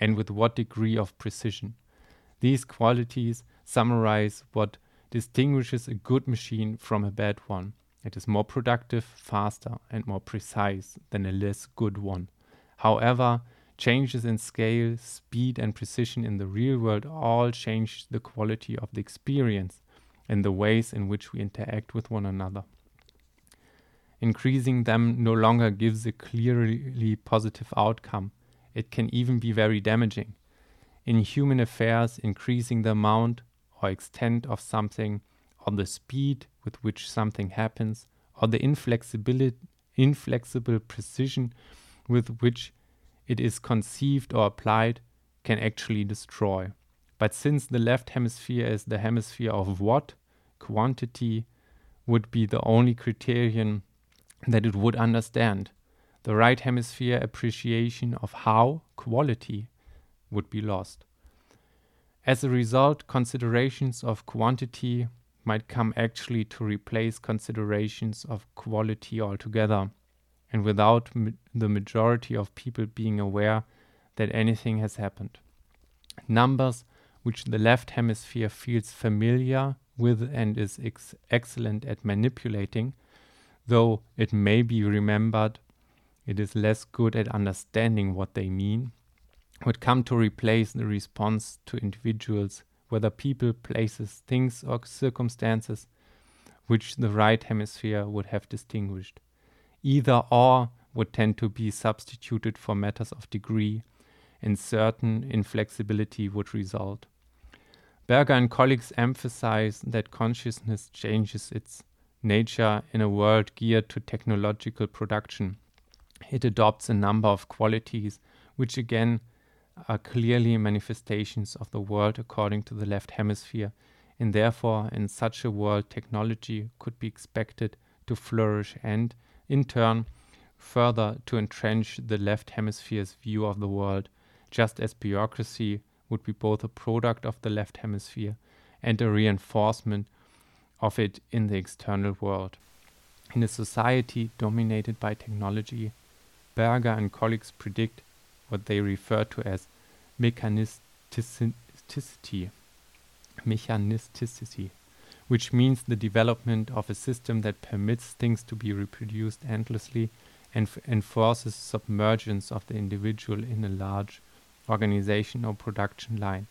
S1: and with what degree of precision. These qualities summarize what distinguishes a good machine from a bad one. It is more productive, faster, and more precise than a less good one. However, changes in scale, speed, and precision in the real world all change the quality of the experience and the ways in which we interact with one another. Increasing them no longer gives a clearly positive outcome. It can even be very damaging. In human affairs, increasing the amount or extent of something, or the speed with which something happens, or the inflexibility, inflexible precision with which it is conceived or applied, can actually destroy. But since the left hemisphere is the hemisphere of what, quantity would be the only criterion that it would understand. The right hemisphere appreciation of how, quality, would be lost. As a result, considerations of quantity might come actually to replace considerations of quality altogether, and without ma the majority of people being aware that anything has happened. Numbers which the left hemisphere feels familiar with and is ex excellent at manipulating, though it may be remembered, it is less good at understanding what they mean would come to replace the response to individuals, whether people, places, things, or circumstances, which the right hemisphere would have distinguished. Either or would tend to be substituted for matters of degree, and certain inflexibility would result. Berger and colleagues emphasize that consciousness changes its nature in a world geared to technological production. It adopts a number of qualities which again are clearly manifestations of the world according to the left hemisphere, and therefore, in such a world, technology could be expected to flourish and, in turn, further to entrench the left hemisphere's view of the world, just as bureaucracy would be both a product of the left hemisphere and a reinforcement of it in the external world. In a society dominated by technology, Berger and colleagues predict what they refer to as mechanisticity, mechanisticity, which means the development of a system that permits things to be reproduced endlessly and enforces submergence of the individual in a large organization or production line.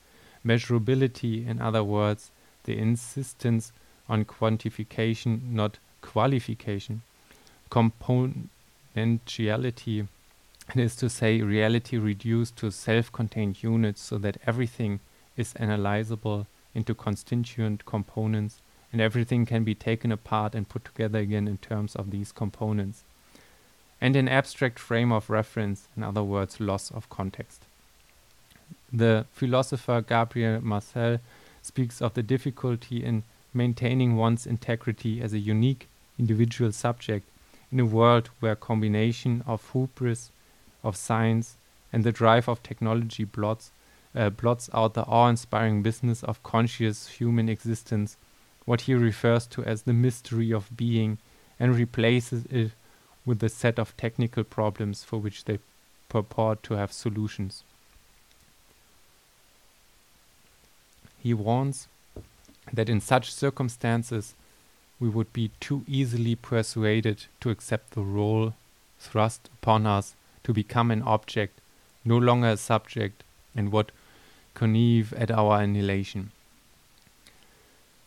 S1: Measurability, in other words, the insistence on quantification, not qualification. Componentiality it is to say reality reduced to self-contained units so that everything is analyzable into constituent components and everything can be taken apart and put together again in terms of these components. And an abstract frame of reference, in other words, loss of context. The philosopher Gabriel Marcel speaks of the difficulty in maintaining one's integrity as a unique individual subject in a world where combination of hubris of science and the drive of technology blots, uh, blots out the awe-inspiring business of conscious human existence, what he refers to as the mystery of being, and replaces it with a set of technical problems for which they purport to have solutions. He warns that in such circumstances we would be too easily persuaded to accept the role thrust upon us to become an object, no longer a subject, and what connive at our annihilation.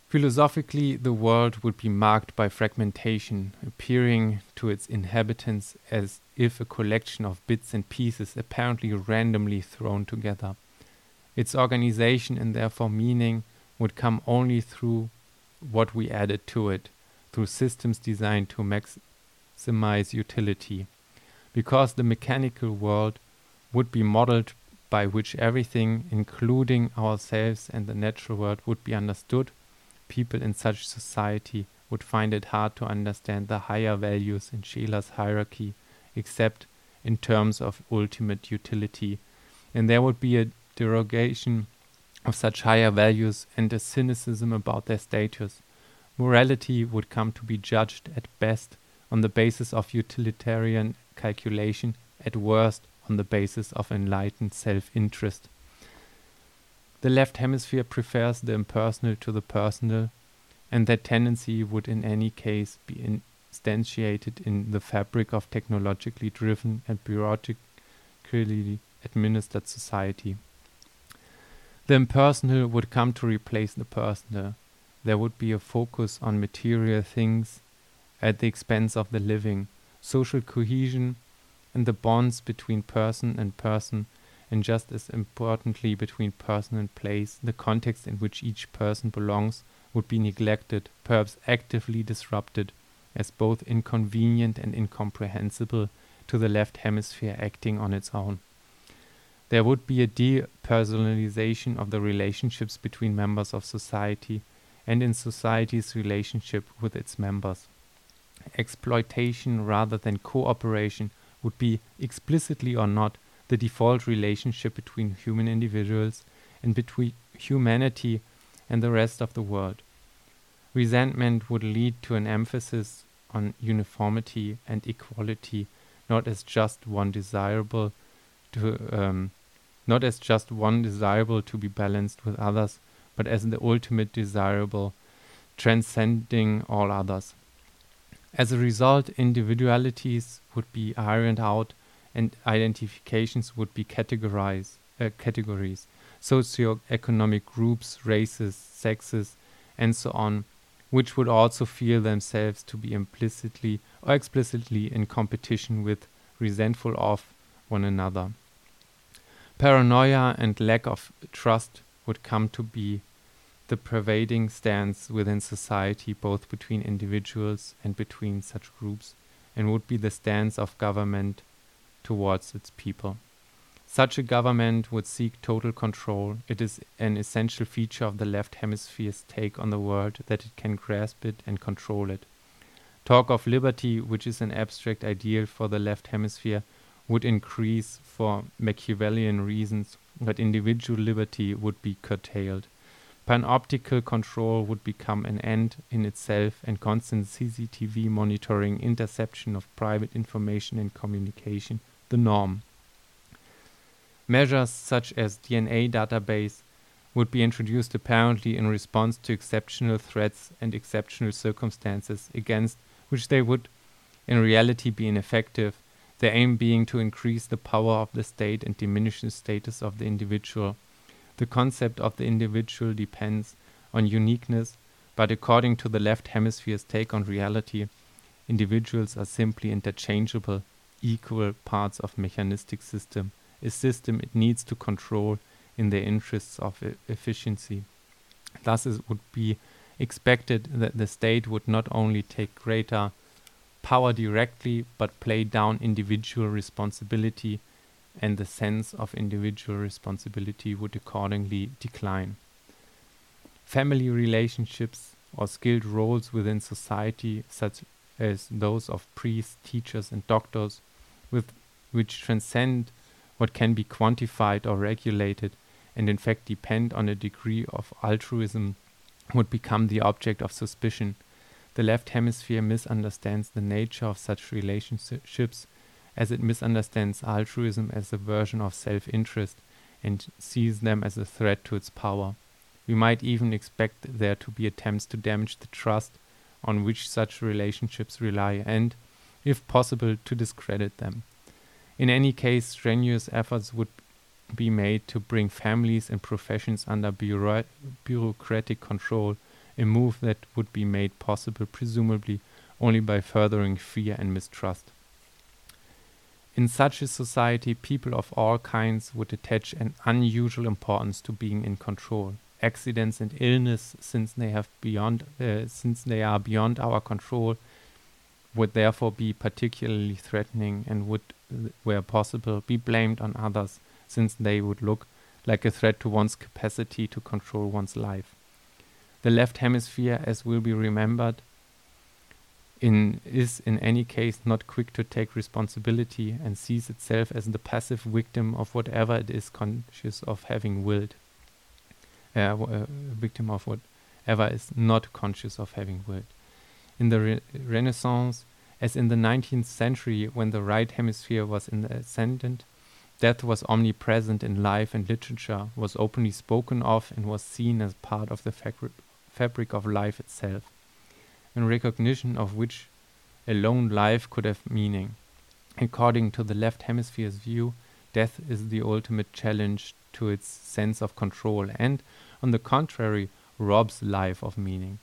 S1: Philosophically, the world would be marked by fragmentation, appearing to its inhabitants as if a collection of bits and pieces apparently randomly thrown together. Its organization and therefore meaning would come only through what we added to it, through systems designed to maximize utility because the mechanical world would be modeled by which everything, including ourselves and the natural world, would be understood, people in such society would find it hard to understand the higher values in Scheler's hierarchy, except in terms of ultimate utility, and there would be a derogation of such higher values and a cynicism about their status. Morality would come to be judged at best on the basis of utilitarian calculation, at worst on the basis of enlightened self interest. The left hemisphere prefers the impersonal to the personal, and that tendency would in any case be instantiated in the fabric of technologically driven and bureaucratically administered society. The impersonal would come to replace the personal. There would be a focus on material things at the expense of the living, social cohesion, and the bonds between person and person, and just as importantly between person and place, the context in which each person belongs would be neglected, perhaps actively disrupted, as both inconvenient and incomprehensible to the left hemisphere acting on its own. There would be a depersonalization of the relationships between members of society and in society's relationship with its members. Exploitation rather than cooperation would be, explicitly or not, the default relationship between human individuals and between humanity and the rest of the world. Resentment would lead to an emphasis on uniformity and equality, not as just one desirable to um, not as just one desirable to be balanced with others, but as the ultimate desirable, transcending all others. As a result, individualities would be ironed out and identifications would be categorized, uh, categories, socioeconomic groups, races, sexes, and so on, which would also feel themselves to be implicitly or explicitly in competition with, resentful of one another. Paranoia and lack of trust would come to be the pervading stance within society, both between individuals and between such groups, and would be the stance of government towards its people. Such a government would seek total control. It is an essential feature of the left hemisphere's take on the world that it can grasp it and control it. Talk of liberty, which is an abstract ideal for the left hemisphere, would increase for Machiavellian reasons, but individual liberty would be curtailed. Panoptical control would become an end in itself, and constant CCTV monitoring, interception of private information and communication, the norm. Measures such as DNA database would be introduced apparently in response to exceptional threats and exceptional circumstances against which they would in reality be ineffective the aim being to increase the power of the state and diminish the status of the individual. The concept of the individual depends on uniqueness, but according to the left hemisphere's take on reality, individuals are simply interchangeable, equal parts of mechanistic system, a system it needs to control in the interests of e efficiency. Thus it would be expected that the state would not only take greater power directly, but play down individual responsibility, and the sense of individual responsibility would accordingly decline. Family relationships or skilled roles within society, such as those of priests, teachers, and doctors, with which transcend what can be quantified or regulated, and in fact depend on a degree of altruism, would become the object of suspicion the left hemisphere misunderstands the nature of such relationships as it misunderstands altruism as a version of self interest and sees them as a threat to its power. We might even expect there to be attempts to damage the trust on which such relationships rely and, if possible, to discredit them. In any case, strenuous efforts would be made to bring families and professions under bureau bureaucratic control a move that would be made possible presumably only by furthering fear and mistrust. In such a society, people of all kinds would attach an unusual importance to being in control. Accidents and illness, since they have beyond, uh, since they are beyond our control, would therefore be particularly threatening and would, where possible, be blamed on others, since they would look like a threat to one's capacity to control one's life. The left hemisphere, as will be remembered, in, is in any case not quick to take responsibility and sees itself as the passive victim of whatever it is conscious of having willed. Uh, uh, victim of whatever is not conscious of having willed. In the re Renaissance, as in the 19th century when the right hemisphere was in the ascendant, death was omnipresent in life and literature, was openly spoken of, and was seen as part of the fabric, fabric of life itself in recognition of which alone life could have meaning. According to the left hemisphere's view, death is the ultimate challenge to its sense of control and, on the contrary, robs life of meaning.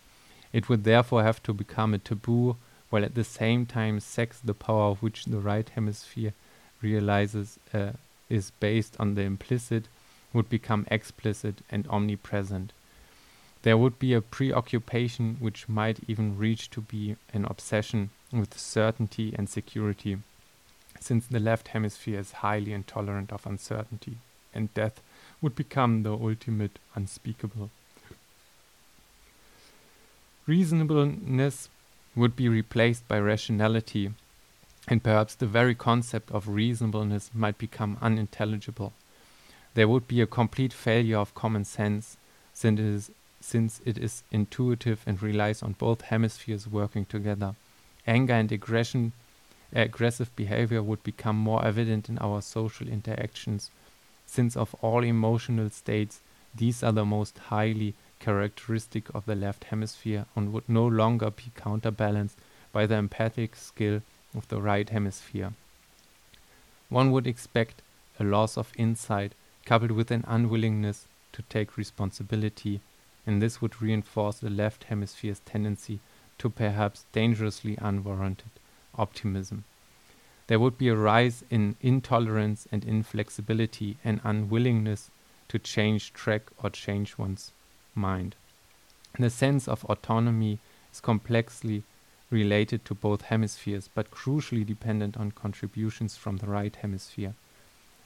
S1: It would therefore have to become a taboo, while at the same time sex, the power of which the right hemisphere realizes uh, is based on the implicit, would become explicit and omnipresent. There would be a preoccupation which might even reach to be an obsession with certainty and security, since the left hemisphere is highly intolerant of uncertainty, and death would become the ultimate unspeakable. Reasonableness would be replaced by rationality, and perhaps the very concept of reasonableness might become unintelligible. There would be a complete failure of common sense, since it is since it is intuitive and relies on both hemispheres working together. Anger and aggression, aggressive behavior would become more evident in our social interactions, since of all emotional states, these are the most highly characteristic of the left hemisphere and would no longer be counterbalanced by the empathic skill of the right hemisphere. One would expect a loss of insight coupled with an unwillingness to take responsibility and this would reinforce the left hemisphere's tendency to perhaps dangerously unwarranted optimism. There would be a rise in intolerance and inflexibility and unwillingness to change track or change one's mind. The sense of autonomy is complexly related to both hemispheres, but crucially dependent on contributions from the right hemisphere.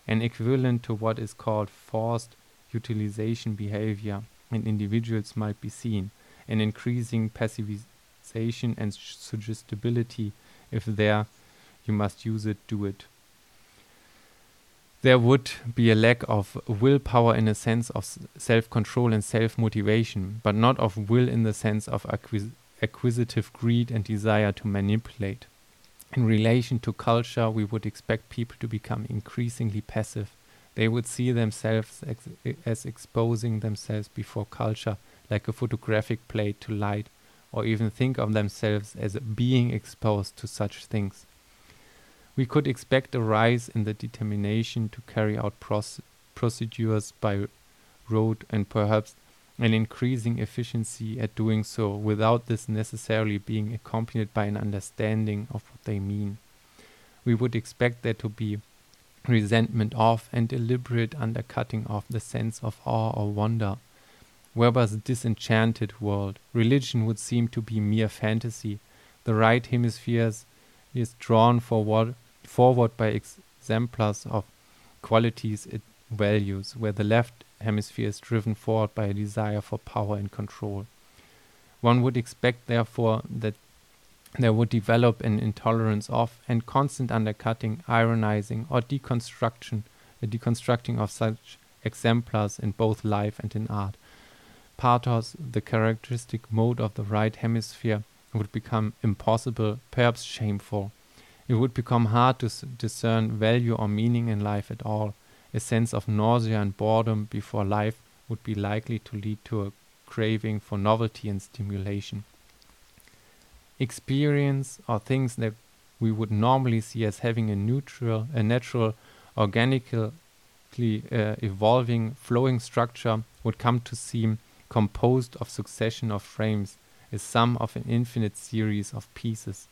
S1: An equivalent to what is called forced utilization behavior in individuals might be seen, an increasing passivization and suggestibility. If there, you must use it, do it. There would be a lack of willpower in a sense of self control and self motivation, but not of will in the sense of acquis acquisitive greed and desire to manipulate. In relation to culture, we would expect people to become increasingly passive they would see themselves ex as exposing themselves before culture like a photographic plate to light, or even think of themselves as being exposed to such things. We could expect a rise in the determination to carry out procedures by rote and perhaps an increasing efficiency at doing so without this necessarily being accompanied by an understanding of what they mean. We would expect there to be resentment of and deliberate undercutting of the sense of awe or wonder. A disenchanted world? Religion would seem to be mere fantasy. The right hemisphere is drawn forward, forward by exemplars of qualities it values, where the left hemisphere is driven forward by a desire for power and control. One would expect, therefore, that there would develop an intolerance of and constant undercutting, ironizing, or deconstruction, a deconstructing of such exemplars in both life and in art. Pathos, the characteristic mode of the right hemisphere, would become impossible, perhaps shameful. It would become hard to discern value or meaning in life at all. A sense of nausea and boredom before life would be likely to lead to a craving for novelty and stimulation experience or things that we would normally see as having a neutral, a natural, organically uh, evolving, flowing structure would come to seem composed of succession of frames, a sum of an infinite series of pieces.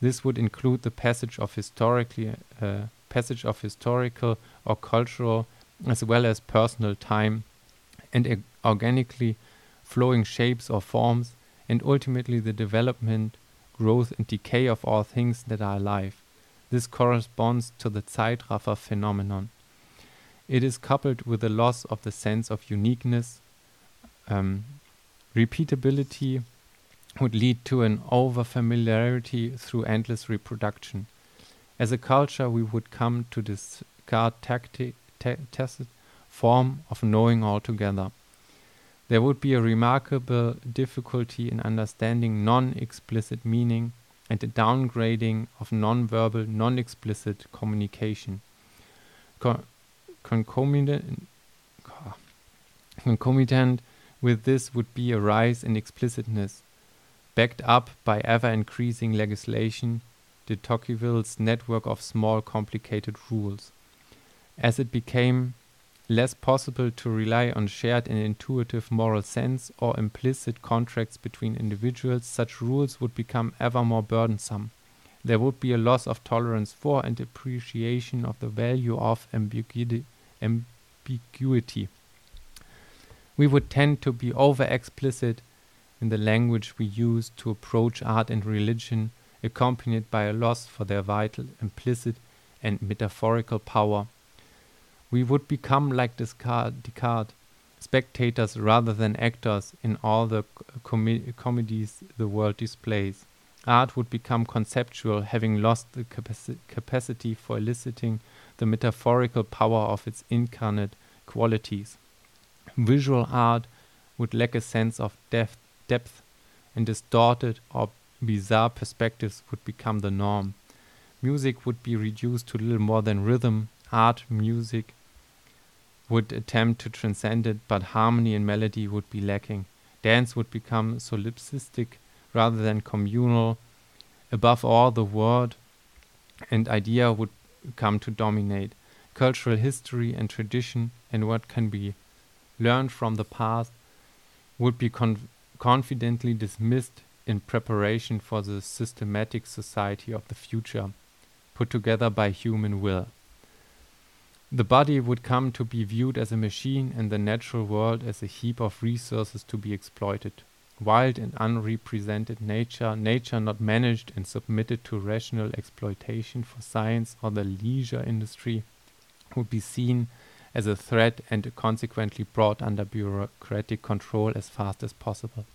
S1: This would include the passage of historically uh, passage of historical or cultural as well as personal time and organically flowing shapes or forms and ultimately the development, growth, and decay of all things that are alive. This corresponds to the Zeitraffer phenomenon. It is coupled with the loss of the sense of uniqueness, um, Repeatability would lead to an over familiarity through endless reproduction. As a culture, we would come to discard tacit form of knowing altogether. There would be a remarkable difficulty in understanding non explicit meaning and a downgrading of non verbal, non explicit communication. Con- concomitant, concomitant with this would be a rise in explicitness, backed up by ever increasing legislation, de Tocqueville's network of small complicated rules. As it became less possible to rely on shared and intuitive moral sense or implicit contracts between individuals, such rules would become ever more burdensome. There would be a loss of tolerance for and appreciation of the value of ambiguity. ambiguity. We would tend to be over explicit in the language we use to approach art and religion, accompanied by a loss for their vital, implicit, and metaphorical power. We would become like Descartes, spectators rather than actors in all the com comedies the world displays. Art would become conceptual, having lost the capaci capacity for eliciting the metaphorical power of its incarnate qualities. Visual art would lack a sense of depth, depth, and distorted or bizarre perspectives would become the norm. Music would be reduced to little more than rhythm. Art, music would attempt to transcend it, but harmony and melody would be lacking. Dance would become solipsistic rather than communal. Above all, the word and idea would come to dominate. Cultural history and tradition and what can be learned from the past would be con confidently dismissed in preparation for the systematic society of the future, put together by human will. The body would come to be viewed as a machine and the natural world as a heap of resources to be exploited. Wild and unrepresented nature, nature not managed and submitted to rational exploitation for science or the leisure industry, would be seen as a threat and consequently brought under bureaucratic control as fast as possible.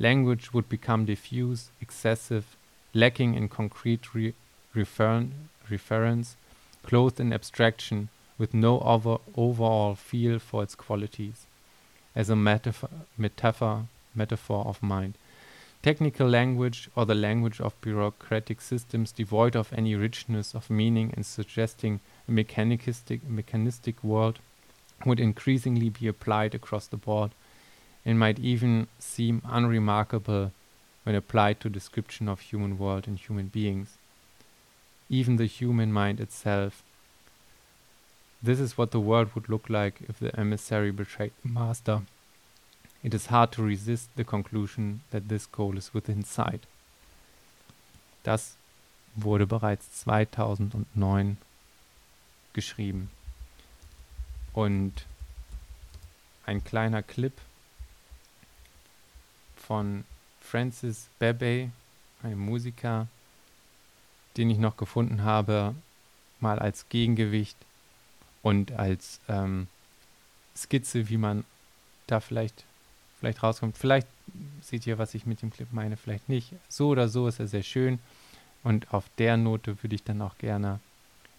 S1: Language would become diffuse, excessive, lacking in concrete re referen reference, clothed in abstraction, with no over overall feel for its qualities, as a metaphor, metaphor, metaphor of mind. Technical language, or the language of bureaucratic systems devoid of any richness of meaning and suggesting a mechanistic, mechanistic world, would increasingly be applied across the board and might even seem unremarkable when applied to description of human world and human beings even the human mind itself. This is what the world would look like if the emissary betrayed the master. It is hard to resist the conclusion that this goal is within sight. Das wurde bereits 2009 geschrieben. Und ein kleiner Clip von Francis Bebe, einem Musiker, den ich noch gefunden habe, mal als Gegengewicht und als ähm, Skizze, wie man da vielleicht, vielleicht rauskommt. Vielleicht seht ihr, was ich mit dem Clip meine, vielleicht nicht. So oder so ist er sehr schön. Und auf der Note würde ich dann auch gerne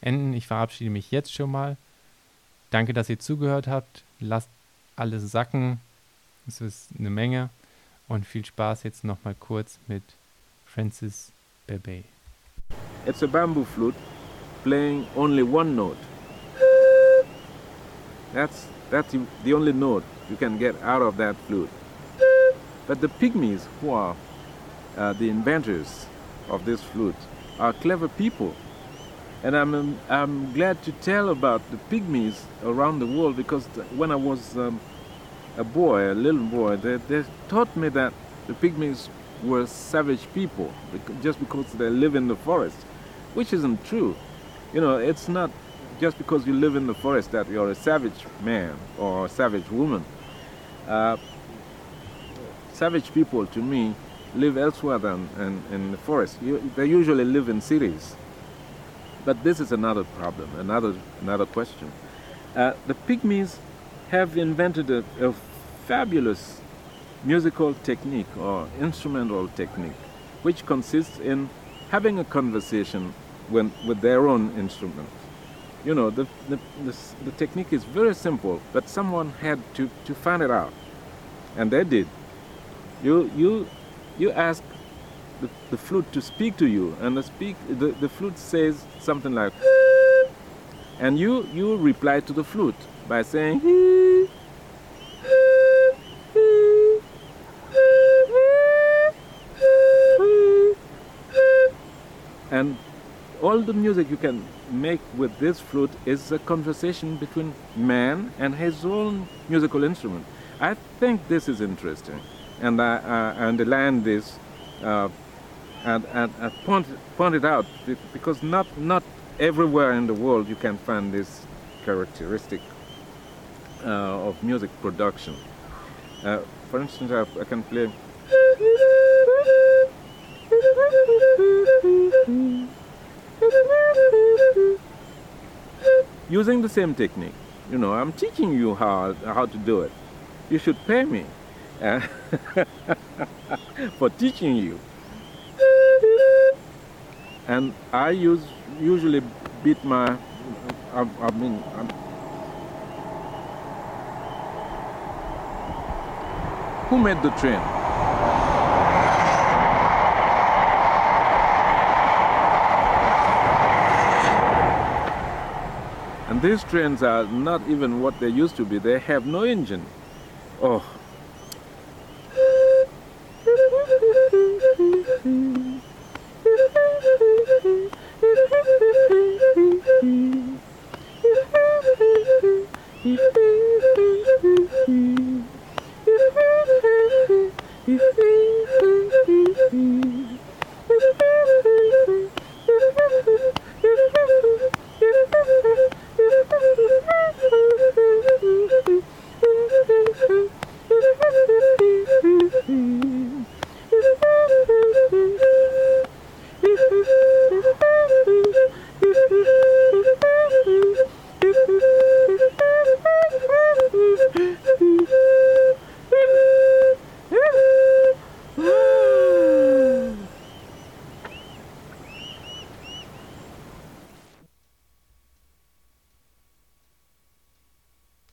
S1: enden. Ich verabschiede mich jetzt schon mal. Danke, dass ihr zugehört habt. Lasst alles sacken. Es ist eine Menge. Und viel Spaß jetzt nochmal kurz mit Francis Bebe.
S2: It's a bamboo flute playing only one note. That's, that's the only note you can get out of that flute. But the pygmies, who are uh, the inventors of this flute, are clever people. And I'm, um, I'm glad to tell about the pygmies around the world because when I was um, a boy, a little boy, they, they taught me that the pygmies were savage people just because they live in the forest which isn't true. You know, it's not just because you live in the forest that you're a savage man or a savage woman. Uh, savage people, to me, live elsewhere than in, in the forest. You, they usually live in cities. But this is another problem, another, another question. Uh, the pygmies have invented a, a fabulous musical technique or instrumental technique, which consists in having a conversation when, with their own instrument. You know, the, the, the, the technique is very simple, but someone had to, to find it out. And they did. You, you, you ask the, the flute to speak to you, and the, speak, the, the flute says something like, and you, you reply to the flute by saying, all the music you can make with this flute is a conversation between man and his own musical instrument. I think this is interesting, and I, I underline this uh, and, and, and point, point it out because not, not everywhere in the world you can find this characteristic uh, of music production. Uh, for instance, I, I can play. Using the same technique, you know, I'm teaching you how, how to do it. You should pay me uh, <laughs> for teaching you. And I use usually beat my, I, I mean, I'm, who made the train? These trains are not even what they used to be. They have no engine. Oh.